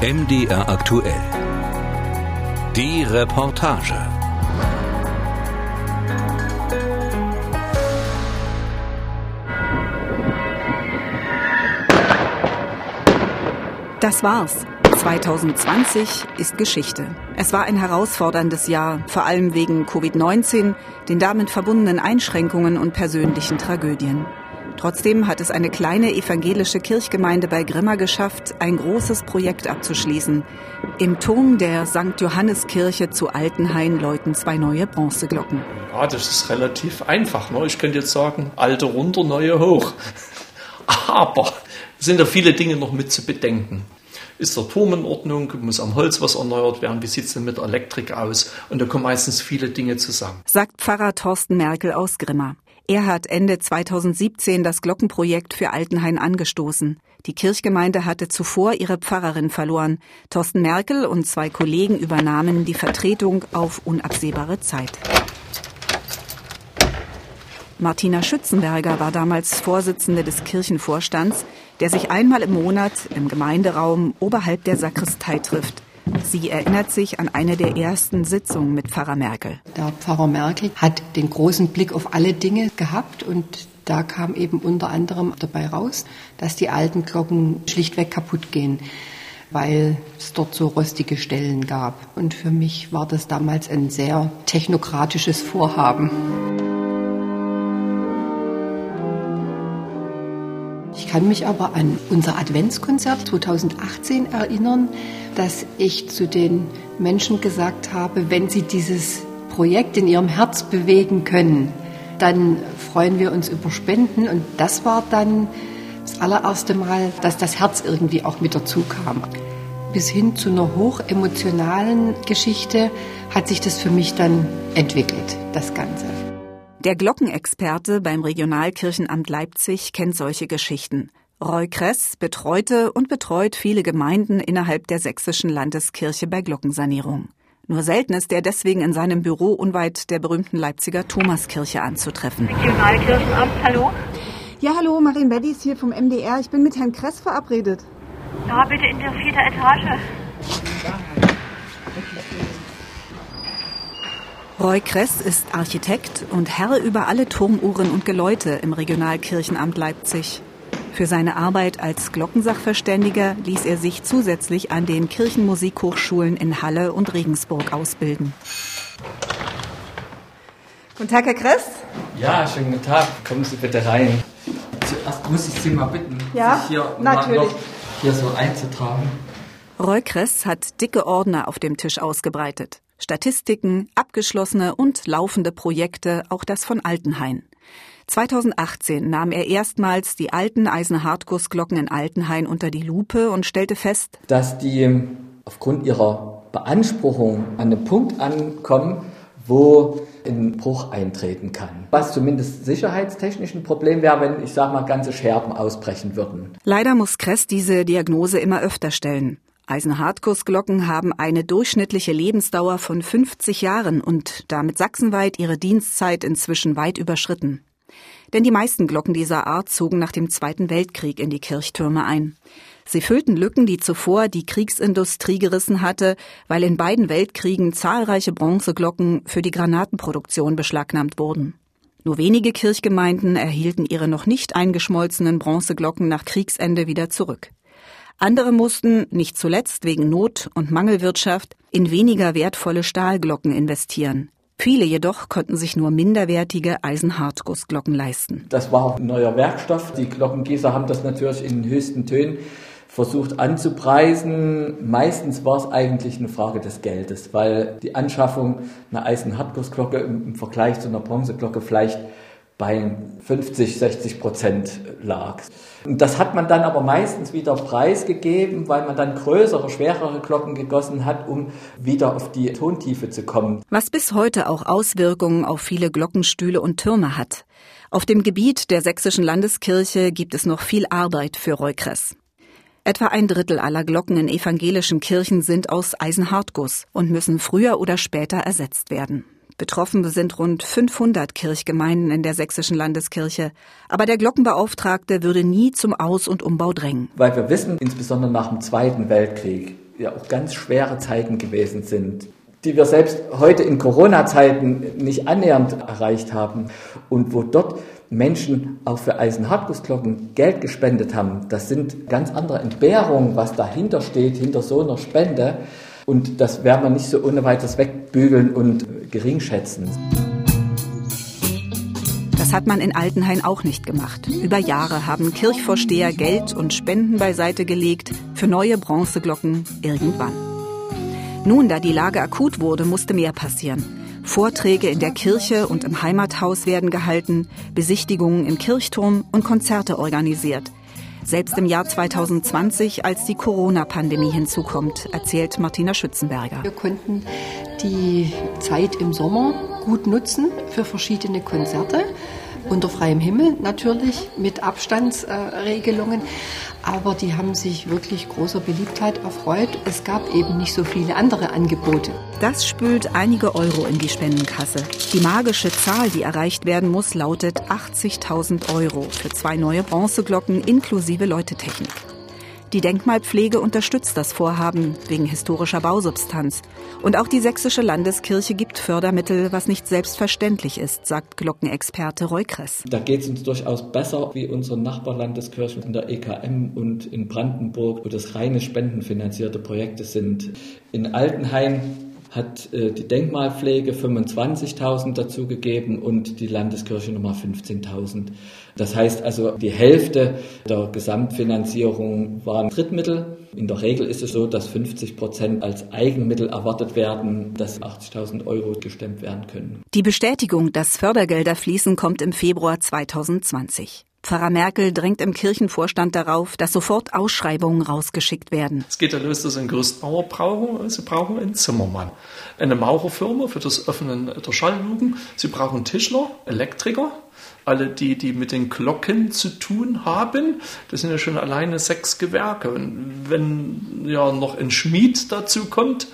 MDR aktuell. Die Reportage. Das war's. 2020 ist Geschichte. Es war ein herausforderndes Jahr, vor allem wegen Covid-19, den damit verbundenen Einschränkungen und persönlichen Tragödien. Trotzdem hat es eine kleine evangelische Kirchgemeinde bei Grimma geschafft, ein großes Projekt abzuschließen. Im Turm der St. Johanneskirche zu Altenhain läuten zwei neue Bronzeglocken. Ja, das ist relativ einfach. Ne? Ich könnte jetzt sagen, alte runter, neue hoch. Aber es sind da viele Dinge noch mit zu bedenken. Ist der Turm in Ordnung? Muss am Holz was erneuert werden? Wie sieht es denn mit Elektrik aus? Und da kommen meistens viele Dinge zusammen. Sagt Pfarrer Thorsten Merkel aus Grimma. Er hat Ende 2017 das Glockenprojekt für Altenhain angestoßen. Die Kirchgemeinde hatte zuvor ihre Pfarrerin verloren. Thorsten Merkel und zwei Kollegen übernahmen die Vertretung auf unabsehbare Zeit. Martina Schützenberger war damals Vorsitzende des Kirchenvorstands, der sich einmal im Monat im Gemeinderaum oberhalb der Sakristei trifft. Sie erinnert sich an eine der ersten Sitzungen mit Pfarrer Merkel. Der Pfarrer Merkel hat den großen Blick auf alle Dinge gehabt und da kam eben unter anderem dabei raus, dass die alten Glocken schlichtweg kaputt gehen, weil es dort so rostige Stellen gab. Und für mich war das damals ein sehr technokratisches Vorhaben. Ich kann mich aber an unser Adventskonzert 2018 erinnern, dass ich zu den Menschen gesagt habe, wenn sie dieses Projekt in ihrem Herz bewegen können, dann freuen wir uns über Spenden. Und das war dann das allererste Mal, dass das Herz irgendwie auch mit dazu kam. Bis hin zu einer hochemotionalen Geschichte hat sich das für mich dann entwickelt, das Ganze. Der Glockenexperte beim Regionalkirchenamt Leipzig kennt solche Geschichten. Roy Kress betreute und betreut viele Gemeinden innerhalb der sächsischen Landeskirche bei Glockensanierung. Nur selten ist er deswegen in seinem Büro unweit der berühmten Leipziger Thomaskirche anzutreffen. Regionalkirchenamt, hallo? Ja, hallo, Marien Beddies hier vom MDR. Ich bin mit Herrn Kress verabredet. Ja, bitte in der vierten Etage. Roy Kress ist Architekt und Herr über alle Turmuhren und Geläute im Regionalkirchenamt Leipzig. Für seine Arbeit als Glockensachverständiger ließ er sich zusätzlich an den Kirchenmusikhochschulen in Halle und Regensburg ausbilden. Guten Tag, Herr Kress. Ja, schönen guten Tag. Kommen Sie bitte rein. Zuerst muss ich Sie mal bitten, ja, sich hier natürlich. noch hier so einzutragen. Roy Kress hat dicke Ordner auf dem Tisch ausgebreitet. Statistiken, abgeschlossene und laufende Projekte, auch das von Altenhain. 2018 nahm er erstmals die alten Eisenhartgussglocken in Altenhain unter die Lupe und stellte fest, dass die aufgrund ihrer Beanspruchung an einem Punkt ankommen, wo ein Bruch eintreten kann. Was zumindest sicherheitstechnisch ein Problem wäre, wenn, ich sag mal, ganze Scherben ausbrechen würden. Leider muss Kress diese Diagnose immer öfter stellen. Eisenhartgussglocken haben eine durchschnittliche Lebensdauer von 50 Jahren und damit sachsenweit ihre Dienstzeit inzwischen weit überschritten. Denn die meisten Glocken dieser Art zogen nach dem Zweiten Weltkrieg in die Kirchtürme ein. Sie füllten Lücken, die zuvor die Kriegsindustrie gerissen hatte, weil in beiden Weltkriegen zahlreiche Bronzeglocken für die Granatenproduktion beschlagnahmt wurden. Nur wenige Kirchgemeinden erhielten ihre noch nicht eingeschmolzenen Bronzeglocken nach Kriegsende wieder zurück. Andere mussten, nicht zuletzt wegen Not und Mangelwirtschaft, in weniger wertvolle Stahlglocken investieren. Viele jedoch konnten sich nur minderwertige Eisenhartgussglocken leisten. Das war ein neuer Werkstoff. Die Glockengießer haben das natürlich in höchsten Tönen versucht anzupreisen. Meistens war es eigentlich eine Frage des Geldes, weil die Anschaffung einer Eisenhartgussglocke im Vergleich zu einer Bronzeglocke vielleicht bei 50, 60 Prozent lag. Und das hat man dann aber meistens wieder preisgegeben, weil man dann größere, schwerere Glocken gegossen hat, um wieder auf die Tontiefe zu kommen. Was bis heute auch Auswirkungen auf viele Glockenstühle und Türme hat. Auf dem Gebiet der sächsischen Landeskirche gibt es noch viel Arbeit für Reukress. Etwa ein Drittel aller Glocken in evangelischen Kirchen sind aus Eisenhartguss und müssen früher oder später ersetzt werden. Betroffen sind rund 500 Kirchgemeinden in der sächsischen Landeskirche. Aber der Glockenbeauftragte würde nie zum Aus- und Umbau drängen. Weil wir wissen, insbesondere nach dem Zweiten Weltkrieg, ja auch ganz schwere Zeiten gewesen sind, die wir selbst heute in Corona-Zeiten nicht annähernd erreicht haben und wo dort Menschen auch für Eisenhartgussglocken Geld gespendet haben. Das sind ganz andere Entbehrungen, was dahinter steht, hinter so einer Spende. Und das werden wir nicht so ohne weiteres wegbügeln und geringschätzen. Das hat man in Altenhain auch nicht gemacht. Über Jahre haben Kirchvorsteher Geld und Spenden beiseite gelegt für neue Bronzeglocken irgendwann. Nun, da die Lage akut wurde, musste mehr passieren. Vorträge in der Kirche und im Heimathaus werden gehalten, Besichtigungen im Kirchturm und Konzerte organisiert. Selbst im Jahr 2020, als die Corona-Pandemie hinzukommt, erzählt Martina Schützenberger. Wir konnten die Zeit im Sommer gut nutzen für verschiedene Konzerte unter freiem Himmel natürlich mit Abstandsregelungen. Aber die haben sich wirklich großer Beliebtheit erfreut. Es gab eben nicht so viele andere Angebote. Das spült einige Euro in die Spendenkasse. Die magische Zahl, die erreicht werden muss, lautet 80.000 Euro für zwei neue Bronzeglocken inklusive Läutetechnik. Die Denkmalpflege unterstützt das Vorhaben wegen historischer Bausubstanz. Und auch die Sächsische Landeskirche gibt Fördermittel, was nicht selbstverständlich ist, sagt Glockenexperte Roy Kress. Da geht es uns durchaus besser wie unsere Nachbarlandeskirchen in der EKM und in Brandenburg, wo das reine spendenfinanzierte Projekte sind. In Altenhain hat äh, die Denkmalpflege 25.000 dazugegeben und die Landeskirche nochmal 15.000. Das heißt also, die Hälfte der Gesamtfinanzierung waren Drittmittel. In der Regel ist es so, dass 50 Prozent als Eigenmittel erwartet werden, dass 80.000 Euro gestemmt werden können. Die Bestätigung, dass Fördergelder fließen, kommt im Februar 2020. Pfarrer Merkel drängt im Kirchenvorstand darauf, dass sofort Ausschreibungen rausgeschickt werden. Es geht ja los, dass Sie einen Gerüstbauer brauchen. Sie brauchen einen Zimmermann. Eine Maurerfirma für das Öffnen der Schallluken. Sie brauchen Tischler, Elektriker. Alle die, die mit den Glocken zu tun haben, das sind ja schon alleine sechs Gewerke. Und wenn ja noch ein Schmied dazu kommt,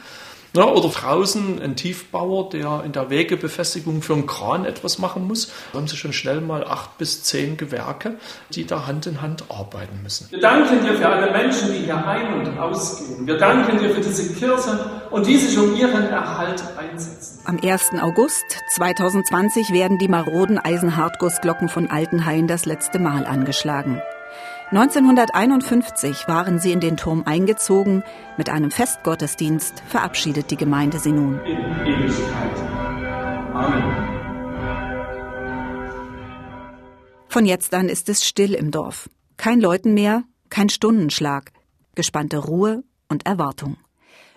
ja, oder draußen ein Tiefbauer, der in der Wegebefestigung für einen Kran etwas machen muss. Da haben sie schon schnell mal acht bis zehn Gewerke, die da Hand in Hand arbeiten müssen. Wir danken dir für alle Menschen, die hier ein- und ausgehen. Wir danken dir für diese Kirche und die sich um ihren Erhalt einsetzen. Am 1. August 2020 werden die maroden Eisenhartgussglocken von Altenhain das letzte Mal angeschlagen. 1951 waren sie in den Turm eingezogen. Mit einem Festgottesdienst verabschiedet die Gemeinde sie nun. In Ewigkeit. Amen. Von jetzt an ist es still im Dorf. Kein Läuten mehr, kein Stundenschlag. Gespannte Ruhe und Erwartung.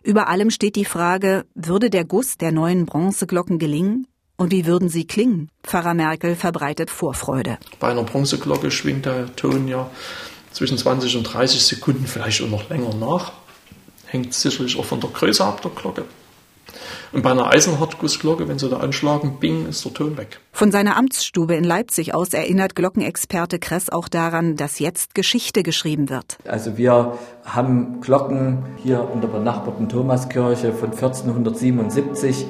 Über allem steht die Frage, würde der Guss der neuen Bronzeglocken gelingen? Und wie würden sie klingen? Pfarrer Merkel verbreitet Vorfreude. Bei einer Bronzeglocke schwingt der Ton ja zwischen 20 und 30 Sekunden, vielleicht auch noch länger nach. Hängt sicherlich auch von der Größe ab der Glocke. Und bei einer Eisenhartgussglocke, wenn sie da anschlagen, bing, ist der Ton weg. Von seiner Amtsstube in Leipzig aus erinnert Glockenexperte Kress auch daran, dass jetzt Geschichte geschrieben wird. Also wir haben Glocken hier in der benachbarten Thomaskirche von 1477 äh,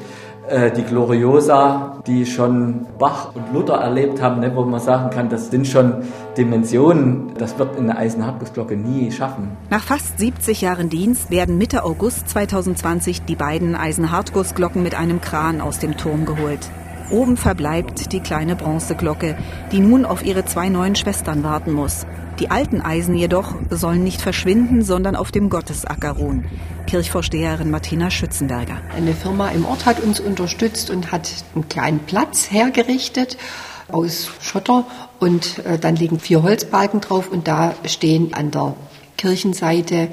die Gloriosa, die schon Bach und Luther erlebt haben, ne, wo man sagen kann, das sind schon Dimensionen, das wird eine Eisenhartgussglocke nie schaffen. Nach fast 70 Jahren Dienst werden Mitte August 2020 die beiden Eisenhartgussglocken mit einem Kran aus dem Turm geholt. Oben verbleibt die kleine Bronzeglocke, die nun auf ihre zwei neuen Schwestern warten muss. Die alten Eisen jedoch sollen nicht verschwinden, sondern auf dem Gottesacker ruhen. Kirchvorsteherin Martina Schützenberger. Eine Firma im Ort hat uns unterstützt und hat einen kleinen Platz hergerichtet aus Schotter und äh, dann liegen vier Holzbalken drauf und da stehen an der Kirchenseite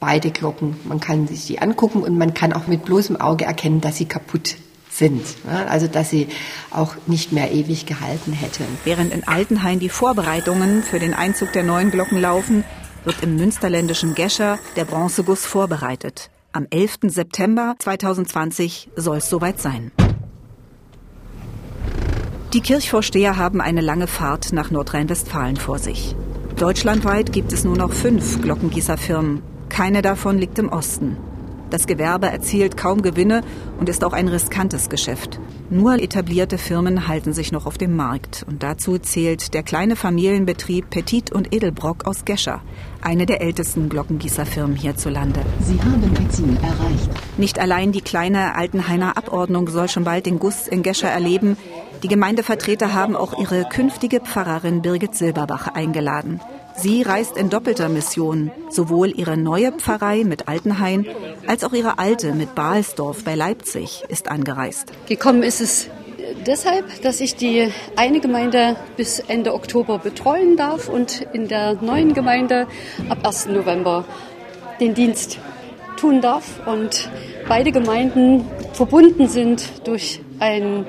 beide Glocken. Man kann sich die angucken und man kann auch mit bloßem Auge erkennen, dass sie kaputt sind. Also dass sie auch nicht mehr ewig gehalten hätten. Während in Altenhain die Vorbereitungen für den Einzug der neuen Glocken laufen, wird im münsterländischen Gescher der Bronzeguss vorbereitet. Am 11. September 2020 soll es soweit sein. Die Kirchvorsteher haben eine lange Fahrt nach Nordrhein-Westfalen vor sich. Deutschlandweit gibt es nur noch fünf Glockengießerfirmen. Keine davon liegt im Osten. Das Gewerbe erzielt kaum Gewinne und ist auch ein riskantes Geschäft. Nur etablierte Firmen halten sich noch auf dem Markt. Und dazu zählt der kleine Familienbetrieb Petit und Edelbrock aus Gescher, eine der ältesten Glockengießerfirmen hierzulande. Sie haben Ihr Ziel erreicht. Nicht allein die kleine Altenhainer Abordnung soll schon bald den Guss in Gescher erleben. Die Gemeindevertreter haben auch ihre künftige Pfarrerin Birgit Silberbach eingeladen. Sie reist in doppelter Mission. Sowohl ihre neue Pfarrei mit Altenhain als auch ihre alte mit Balsdorf bei Leipzig ist angereist. Gekommen ist es deshalb, dass ich die eine Gemeinde bis Ende Oktober betreuen darf und in der neuen Gemeinde ab 1. November den Dienst tun darf und beide Gemeinden verbunden sind durch ein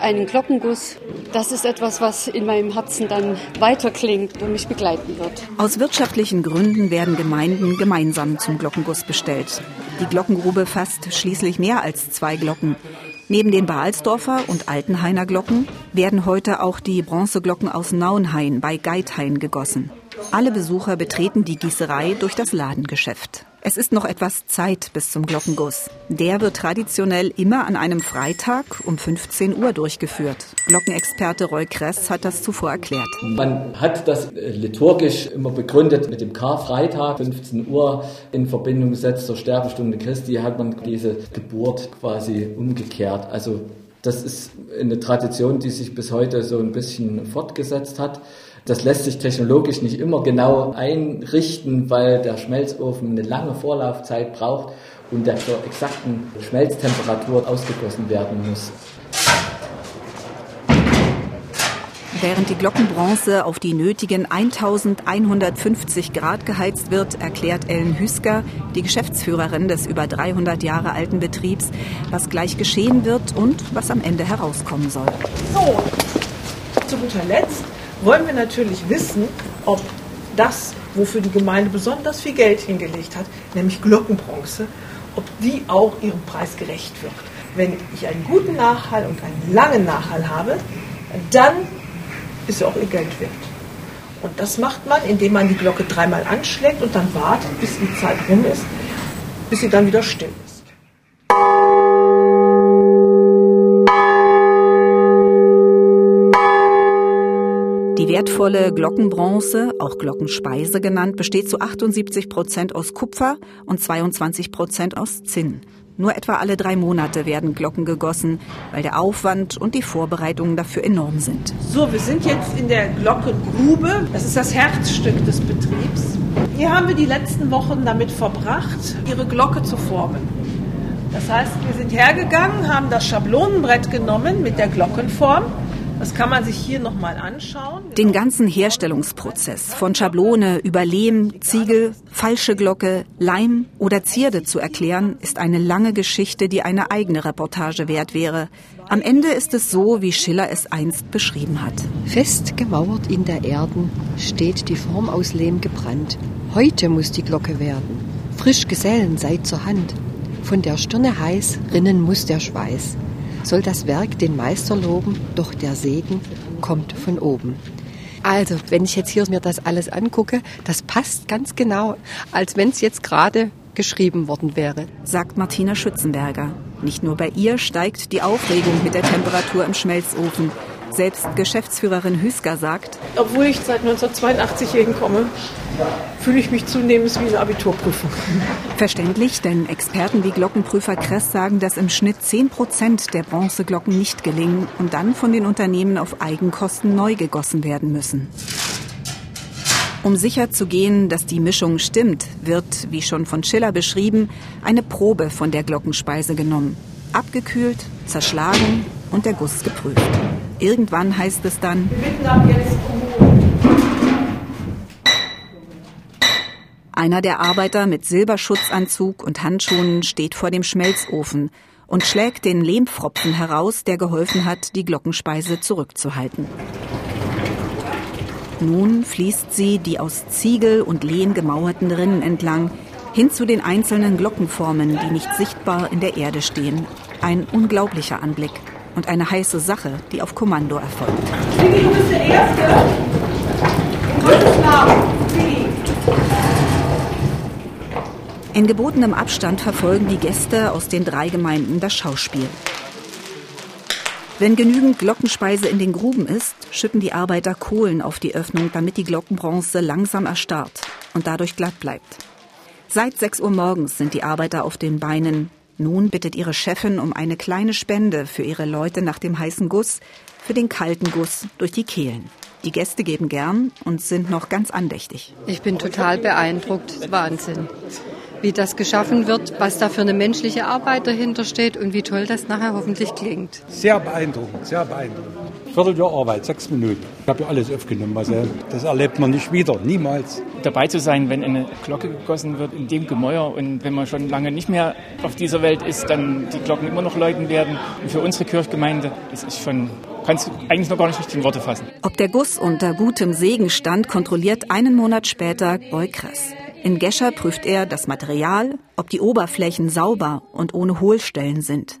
einen Glockenguss. Das ist etwas, was in meinem Herzen dann weiterklingt und mich begleiten wird. Aus wirtschaftlichen Gründen werden Gemeinden gemeinsam zum Glockenguss bestellt. Die Glockengrube fasst schließlich mehr als zwei Glocken. Neben den Baalsdorfer und Altenhainer Glocken werden heute auch die Bronzeglocken aus Nauenhain bei Geithain gegossen. Alle Besucher betreten die Gießerei durch das Ladengeschäft. Es ist noch etwas Zeit bis zum Glockenguss. Der wird traditionell immer an einem Freitag um 15 Uhr durchgeführt. Glockenexperte Roy Kress hat das zuvor erklärt. Man hat das liturgisch immer begründet mit dem Karfreitag, 15 Uhr, in Verbindung gesetzt zur Sterbestunde Christi, hat man diese Geburt quasi umgekehrt. Also das ist eine Tradition, die sich bis heute so ein bisschen fortgesetzt hat. Das lässt sich technologisch nicht immer genau einrichten, weil der Schmelzofen eine lange Vorlaufzeit braucht und der zur exakten Schmelztemperatur ausgegossen werden muss. Während die Glockenbronze auf die nötigen 1150 Grad geheizt wird, erklärt Ellen Hüsker, die Geschäftsführerin des über 300 Jahre alten Betriebs, was gleich geschehen wird und was am Ende herauskommen soll. So, zu guter Letzt wollen wir natürlich wissen, ob das, wofür die Gemeinde besonders viel Geld hingelegt hat, nämlich Glockenbronze, ob die auch ihrem Preis gerecht wird. Wenn ich einen guten Nachhall und einen langen Nachhall habe, dann ist sie auch ihr Geld wert. Und das macht man, indem man die Glocke dreimal anschlägt und dann wartet, bis die Zeit rum ist, bis sie dann wieder still ist. Wertvolle Glockenbronze, auch Glockenspeise genannt, besteht zu 78 Prozent aus Kupfer und 22 Prozent aus Zinn. Nur etwa alle drei Monate werden Glocken gegossen, weil der Aufwand und die Vorbereitungen dafür enorm sind. So, wir sind jetzt in der Glockengrube. Das ist das Herzstück des Betriebs. Hier haben wir die letzten Wochen damit verbracht, ihre Glocke zu formen. Das heißt, wir sind hergegangen, haben das Schablonenbrett genommen mit der Glockenform das kann man sich hier nochmal anschauen. Den ganzen Herstellungsprozess von Schablone über Lehm, Ziegel, falsche Glocke, Leim oder Zierde zu erklären, ist eine lange Geschichte, die eine eigene Reportage wert wäre. Am Ende ist es so, wie Schiller es einst beschrieben hat. Fest gemauert in der Erden steht die Form aus Lehm gebrannt. Heute muss die Glocke werden. Frisch Gesellen seid zur Hand. Von der Stirne heiß rinnen muss der Schweiß soll das Werk den Meister loben, doch der Segen kommt von oben. Also, wenn ich jetzt hier mir das alles angucke, das passt ganz genau, als wenn es jetzt gerade geschrieben worden wäre. Sagt Martina Schützenberger. Nicht nur bei ihr steigt die Aufregung mit der Temperatur im Schmelzofen. Selbst Geschäftsführerin Hüsker sagt, obwohl ich seit 1982 hier hinkomme, fühle ich mich zunehmend wie eine Abiturprüfung. Verständlich, denn Experten wie Glockenprüfer Kress sagen, dass im Schnitt 10 Prozent der Bronzeglocken nicht gelingen und dann von den Unternehmen auf Eigenkosten neu gegossen werden müssen. Um sicher zu gehen, dass die Mischung stimmt, wird, wie schon von Schiller beschrieben, eine Probe von der Glockenspeise genommen. Abgekühlt, zerschlagen und der Guss geprüft. Irgendwann heißt es dann, einer der Arbeiter mit Silberschutzanzug und Handschuhen steht vor dem Schmelzofen und schlägt den Lehmpfropfen heraus, der geholfen hat, die Glockenspeise zurückzuhalten. Nun fließt sie die aus Ziegel und Lehm gemauerten Rinnen entlang hin zu den einzelnen Glockenformen, die nicht sichtbar in der Erde stehen. Ein unglaublicher Anblick und eine heiße Sache, die auf Kommando erfolgt. Vicky, du bist der Erste. In Gottes Namen. Vicky. In gebotenem Abstand verfolgen die Gäste aus den drei Gemeinden das Schauspiel. Wenn genügend Glockenspeise in den Gruben ist, schütten die Arbeiter Kohlen auf die Öffnung, damit die Glockenbronze langsam erstarrt und dadurch glatt bleibt. Seit 6 Uhr morgens sind die Arbeiter auf den Beinen. Nun bittet ihre Chefin um eine kleine Spende für ihre Leute nach dem heißen Guss, für den kalten Guss durch die Kehlen. Die Gäste geben gern und sind noch ganz andächtig. Ich bin total beeindruckt. Wahnsinn. Wie das geschaffen wird, was da für eine menschliche Arbeit dahinter steht und wie toll das nachher hoffentlich klingt. Sehr beeindruckend, sehr beeindruckend. Vierteljahr Arbeit, sechs Minuten. Ich habe ja alles aufgenommen. Also das erlebt man nicht wieder, niemals. Dabei zu sein, wenn eine Glocke gegossen wird in dem Gemäuer und wenn man schon lange nicht mehr auf dieser Welt ist, dann die Glocken immer noch läuten werden. Und für unsere Kirchgemeinde, das ist schon kannst du eigentlich noch gar nicht richtig in Worte fassen. Ob der Guss unter gutem Segen stand, kontrolliert einen Monat später Beukres. In Gescher prüft er das Material, ob die Oberflächen sauber und ohne Hohlstellen sind.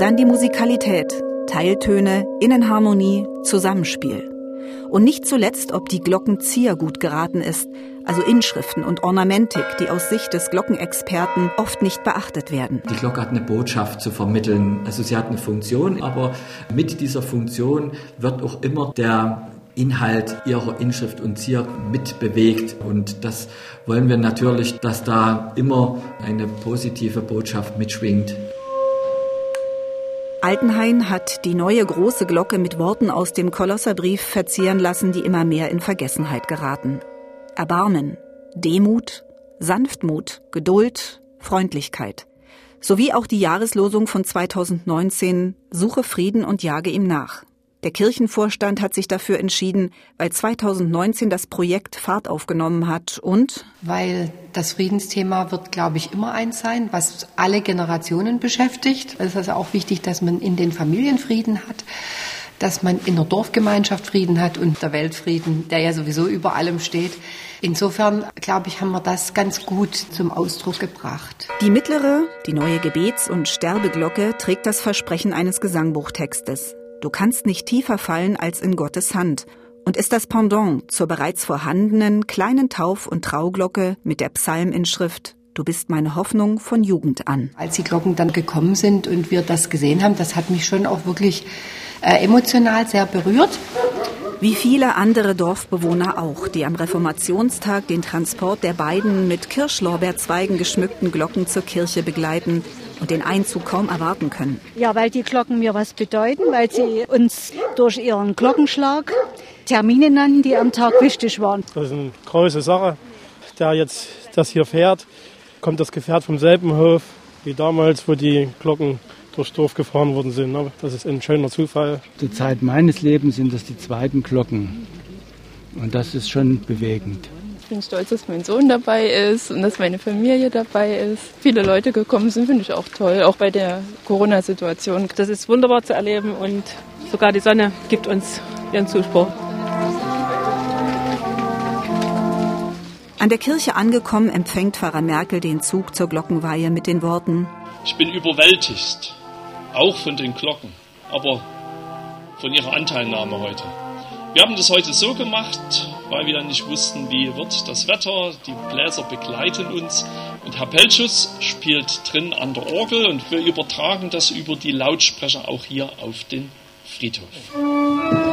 Dann die Musikalität, Teiltöne, Innenharmonie, Zusammenspiel. Und nicht zuletzt, ob die Glockenzieher gut geraten ist, also Inschriften und Ornamentik, die aus Sicht des Glockenexperten oft nicht beachtet werden. Die Glocke hat eine Botschaft zu vermitteln, also sie hat eine Funktion, aber mit dieser Funktion wird auch immer der Inhalt ihrer Inschrift und Zier mitbewegt. Und das wollen wir natürlich, dass da immer eine positive Botschaft mitschwingt. Altenhain hat die neue große Glocke mit Worten aus dem Kolosserbrief verzieren lassen, die immer mehr in Vergessenheit geraten. Erbarmen, Demut, Sanftmut, Geduld, Freundlichkeit. Sowie auch die Jahreslosung von 2019 Suche Frieden und jage ihm nach. Der Kirchenvorstand hat sich dafür entschieden, weil 2019 das Projekt Fahrt aufgenommen hat und weil das Friedensthema wird, glaube ich, immer eins sein, was alle Generationen beschäftigt. Es ist also auch wichtig, dass man in den Familien Frieden hat, dass man in der Dorfgemeinschaft Frieden hat und der Weltfrieden, der ja sowieso über allem steht. Insofern, glaube ich, haben wir das ganz gut zum Ausdruck gebracht. Die mittlere, die neue Gebets- und Sterbeglocke trägt das Versprechen eines Gesangbuchtextes. Du kannst nicht tiefer fallen als in Gottes Hand und ist das Pendant zur bereits vorhandenen kleinen Tauf- und Trauglocke mit der Psalminschrift Du bist meine Hoffnung von Jugend an. Als die Glocken dann gekommen sind und wir das gesehen haben, das hat mich schon auch wirklich äh, emotional sehr berührt. Wie viele andere Dorfbewohner auch, die am Reformationstag den Transport der beiden mit Kirschlorbeerzweigen geschmückten Glocken zur Kirche begleiten und den Einzug kaum erwarten können. Ja, weil die Glocken mir was bedeuten, weil sie uns durch ihren Glockenschlag Termine nannten, die am Tag wichtig waren. Das ist eine große Sache. Der jetzt das hier fährt, kommt das Gefährt vom selben Hof wie damals, wo die Glocken durchs Dorf gefahren worden sind. Das ist ein schöner Zufall. Zur Zeit meines Lebens sind das die zweiten Glocken. Und das ist schon bewegend. Ich bin stolz, dass mein Sohn dabei ist und dass meine Familie dabei ist. Viele Leute gekommen sind, finde ich auch toll, auch bei der Corona-Situation. Das ist wunderbar zu erleben und sogar die Sonne gibt uns ihren Zuspruch. An der Kirche angekommen empfängt Pfarrer Merkel den Zug zur Glockenweihe mit den Worten Ich bin überwältigt, auch von den Glocken, aber von ihrer Anteilnahme heute. Wir haben das heute so gemacht, weil wir nicht wussten, wie wird das Wetter. Die Bläser begleiten uns und Herr Pelchus spielt drin an der Orgel und wir übertragen das über die Lautsprecher auch hier auf den Friedhof.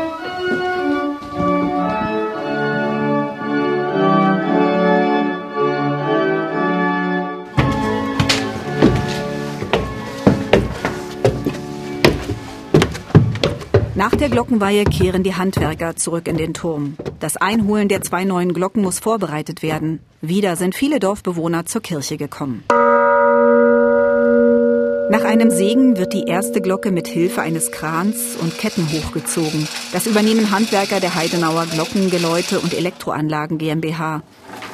Nach der Glockenweihe kehren die Handwerker zurück in den Turm. Das Einholen der zwei neuen Glocken muss vorbereitet werden. Wieder sind viele Dorfbewohner zur Kirche gekommen. Nach einem Segen wird die erste Glocke mit Hilfe eines Krans und Ketten hochgezogen. Das übernehmen Handwerker der Heidenauer Glockengeläute und Elektroanlagen GmbH.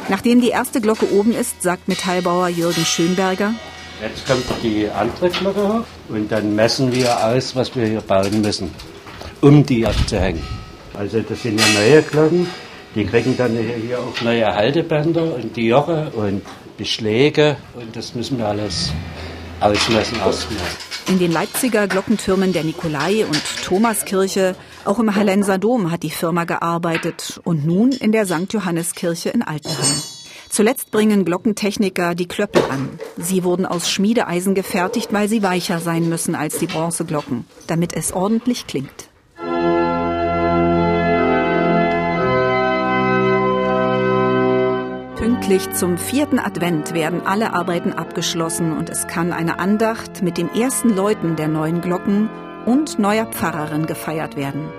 Nachdem die erste Glocke oben ist, sagt Metallbauer Jürgen Schönberger, Jetzt kommt die andere Glocke hoch und dann messen wir aus, was wir hier bauen müssen um die abzuhängen. Also das sind ja neue Glocken, die kriegen dann hier auch neue Haltebänder und die Joche und Beschläge und das müssen wir alles ausmessen erstmal. In den Leipziger Glockentürmen der Nikolai- und Thomaskirche Auch im Hallenser Dom hat die Firma gearbeitet und nun in der St. Johanneskirche in Altenheim. Zuletzt bringen Glockentechniker die Klöppel an. Sie wurden aus Schmiedeeisen gefertigt, weil sie weicher sein müssen als die Bronzeglocken, damit es ordentlich klingt. Pünktlich zum vierten Advent werden alle Arbeiten abgeschlossen und es kann eine Andacht mit den ersten Läuten der neuen Glocken und neuer Pfarrerin gefeiert werden.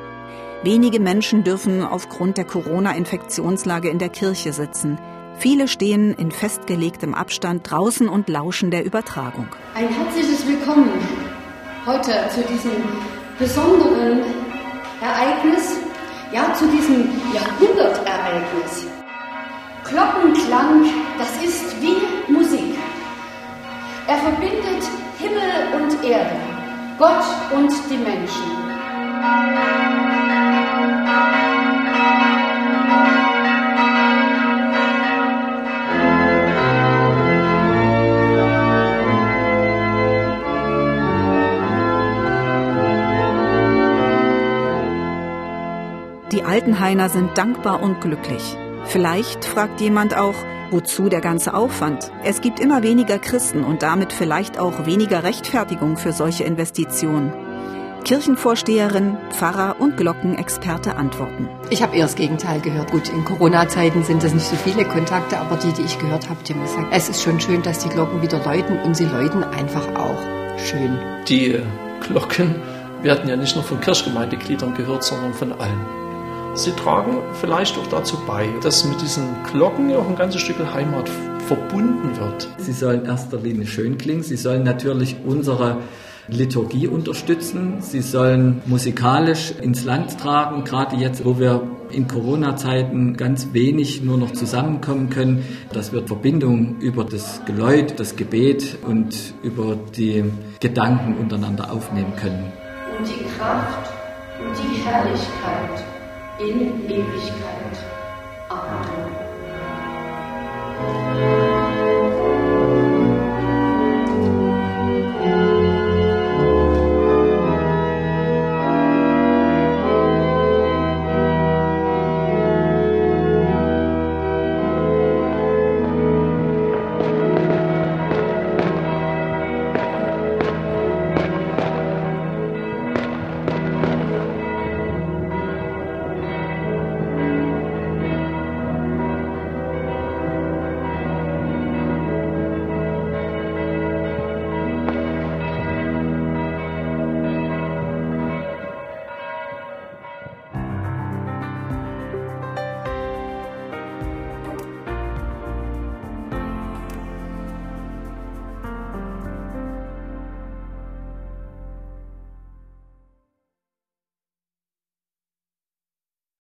Wenige Menschen dürfen aufgrund der Corona-Infektionslage in der Kirche sitzen. Viele stehen in festgelegtem Abstand draußen und lauschen der Übertragung. Ein herzliches Willkommen heute zu diesem besonderen Ereignis, ja zu diesem Jahrhundertereignis. Glockenklang, das ist wie Musik. Er verbindet Himmel und Erde, Gott und die Menschen. Die Altenhainer sind dankbar und glücklich. Vielleicht fragt jemand auch, wozu der ganze Aufwand? Es gibt immer weniger Christen und damit vielleicht auch weniger Rechtfertigung für solche Investitionen. Kirchenvorsteherin, Pfarrer und Glockenexperte antworten. Ich habe eher das Gegenteil gehört. Gut, in Corona-Zeiten sind das nicht so viele Kontakte, aber die, die ich gehört habe, die haben gesagt, es ist schon schön, dass die Glocken wieder läuten und sie läuten einfach auch schön. Die Glocken werden ja nicht nur von Kirchgemeindegliedern gehört, sondern von allen. Sie tragen vielleicht auch dazu bei, dass mit diesen Glocken auch ein ganzes Stück Heimat verbunden wird. Sie sollen in erster Linie schön klingen. Sie sollen natürlich unsere Liturgie unterstützen. Sie sollen musikalisch ins Land tragen, gerade jetzt, wo wir in Corona-Zeiten ganz wenig nur noch zusammenkommen können, dass wir Verbindung über das Geläut, das Gebet und über die Gedanken untereinander aufnehmen können. Und die Kraft und die Herrlichkeit in Ewigkeit. Amen.